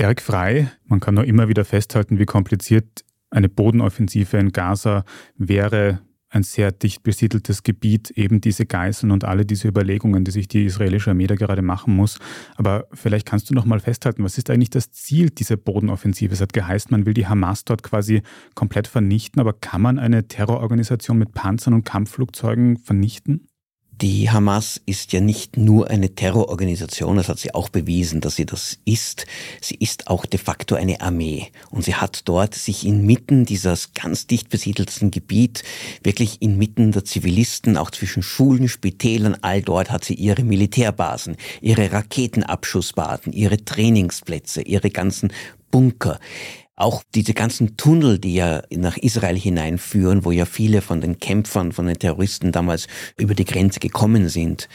Erik Frei, man kann nur immer wieder festhalten, wie kompliziert eine Bodenoffensive in Gaza wäre, ein sehr dicht besiedeltes Gebiet, eben diese Geiseln und alle diese Überlegungen, die sich die israelische Armee da gerade machen muss. Aber vielleicht kannst du noch mal festhalten, was ist eigentlich das Ziel dieser Bodenoffensive? Es hat geheißen, man will die Hamas dort quasi komplett vernichten, aber kann man eine Terrororganisation mit Panzern und Kampfflugzeugen vernichten? Die Hamas ist ja nicht nur eine Terrororganisation, das hat sie auch bewiesen, dass sie das ist. Sie ist auch de facto eine Armee. Und sie hat dort sich inmitten dieses ganz dicht besiedelten Gebiet, wirklich inmitten der Zivilisten, auch zwischen Schulen, Spitälern, all dort hat sie ihre Militärbasen, ihre Raketenabschussbaden, ihre Trainingsplätze, ihre ganzen Bunker. Auch diese ganzen Tunnel, die ja nach Israel hineinführen, wo ja viele von den Kämpfern, von den Terroristen damals über die Grenze gekommen sind,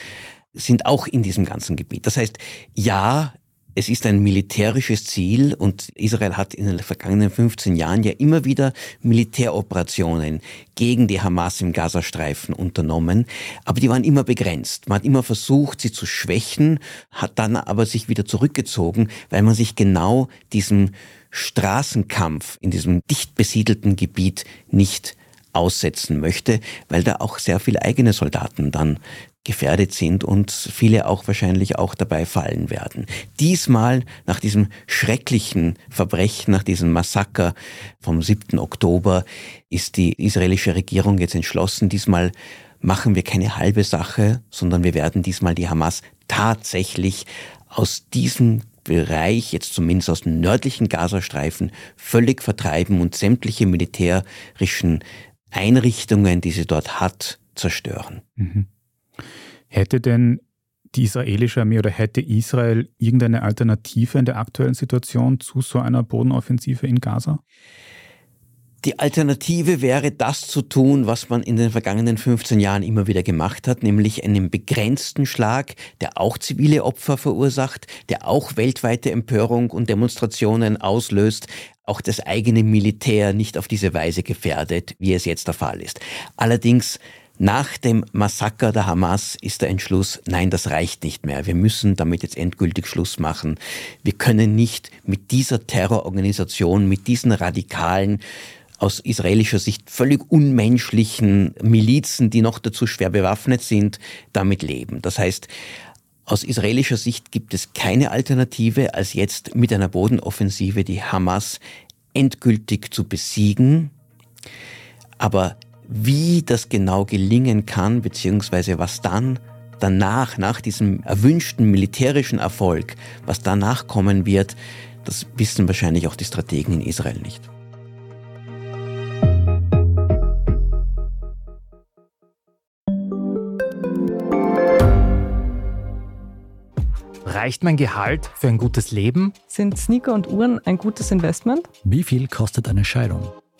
sind auch in diesem ganzen Gebiet. Das heißt, ja, es ist ein militärisches Ziel und Israel hat in den vergangenen 15 Jahren ja immer wieder Militäroperationen gegen die Hamas im Gazastreifen unternommen, aber die waren immer begrenzt. Man hat immer versucht, sie zu schwächen, hat dann aber sich wieder zurückgezogen, weil man sich genau diesem Straßenkampf in diesem dicht besiedelten Gebiet nicht aussetzen möchte, weil da auch sehr viele eigene Soldaten dann gefährdet sind und viele auch wahrscheinlich auch dabei fallen werden. Diesmal nach diesem schrecklichen Verbrechen, nach diesem Massaker vom 7. Oktober ist die israelische Regierung jetzt entschlossen, diesmal machen wir keine halbe Sache, sondern wir werden diesmal die Hamas tatsächlich aus diesem Bereich, jetzt zumindest aus dem nördlichen Gazastreifen, völlig vertreiben und sämtliche militärischen Einrichtungen, die sie dort hat, zerstören. Mhm. Hätte denn die israelische Armee oder hätte Israel irgendeine Alternative in der aktuellen Situation zu so einer Bodenoffensive in Gaza? Die Alternative wäre das zu tun, was man in den vergangenen 15 Jahren immer wieder gemacht hat, nämlich einen begrenzten Schlag, der auch zivile Opfer verursacht, der auch weltweite Empörung und Demonstrationen auslöst, auch das eigene Militär nicht auf diese Weise gefährdet, wie es jetzt der Fall ist. Allerdings nach dem Massaker der Hamas ist der Entschluss, nein, das reicht nicht mehr. Wir müssen damit jetzt endgültig Schluss machen. Wir können nicht mit dieser Terrororganisation, mit diesen radikalen aus israelischer Sicht völlig unmenschlichen Milizen, die noch dazu schwer bewaffnet sind, damit leben. Das heißt, aus israelischer Sicht gibt es keine Alternative, als jetzt mit einer Bodenoffensive die Hamas endgültig zu besiegen. Aber wie das genau gelingen kann, beziehungsweise was dann danach, nach diesem erwünschten militärischen Erfolg, was danach kommen wird, das wissen wahrscheinlich auch die Strategen in Israel nicht. Reicht mein Gehalt für ein gutes Leben? Sind Sneaker und Uhren ein gutes Investment? Wie viel kostet eine Scheidung?